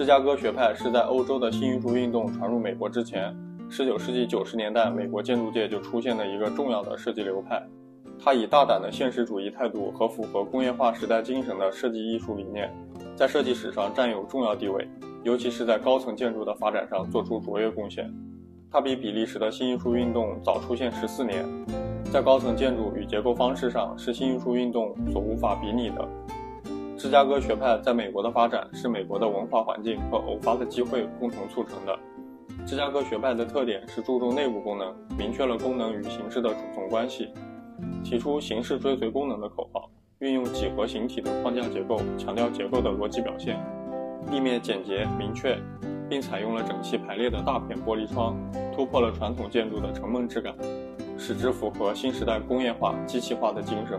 芝加哥学派是在欧洲的新艺术运动传入美国之前，19世纪90年代美国建筑界就出现了一个重要的设计流派。它以大胆的现实主义态度和符合工业化时代精神的设计艺术理念，在设计史上占有重要地位，尤其是在高层建筑的发展上做出卓越贡献。它比比利时的新艺术运动早出现十四年，在高层建筑与结构方式上是新艺术运动所无法比拟的。芝加哥学派在美国的发展是美国的文化环境和偶发的机会共同促成的。芝加哥学派的特点是注重内部功能，明确了功能与形式的主从关系，提出形式追随功能的口号，运用几何形体的框架结构，强调结构的逻辑表现，立面简洁明确，并采用了整齐排列的大片玻璃窗，突破了传统建筑的沉闷质感，使之符合新时代工业化、机器化的精神。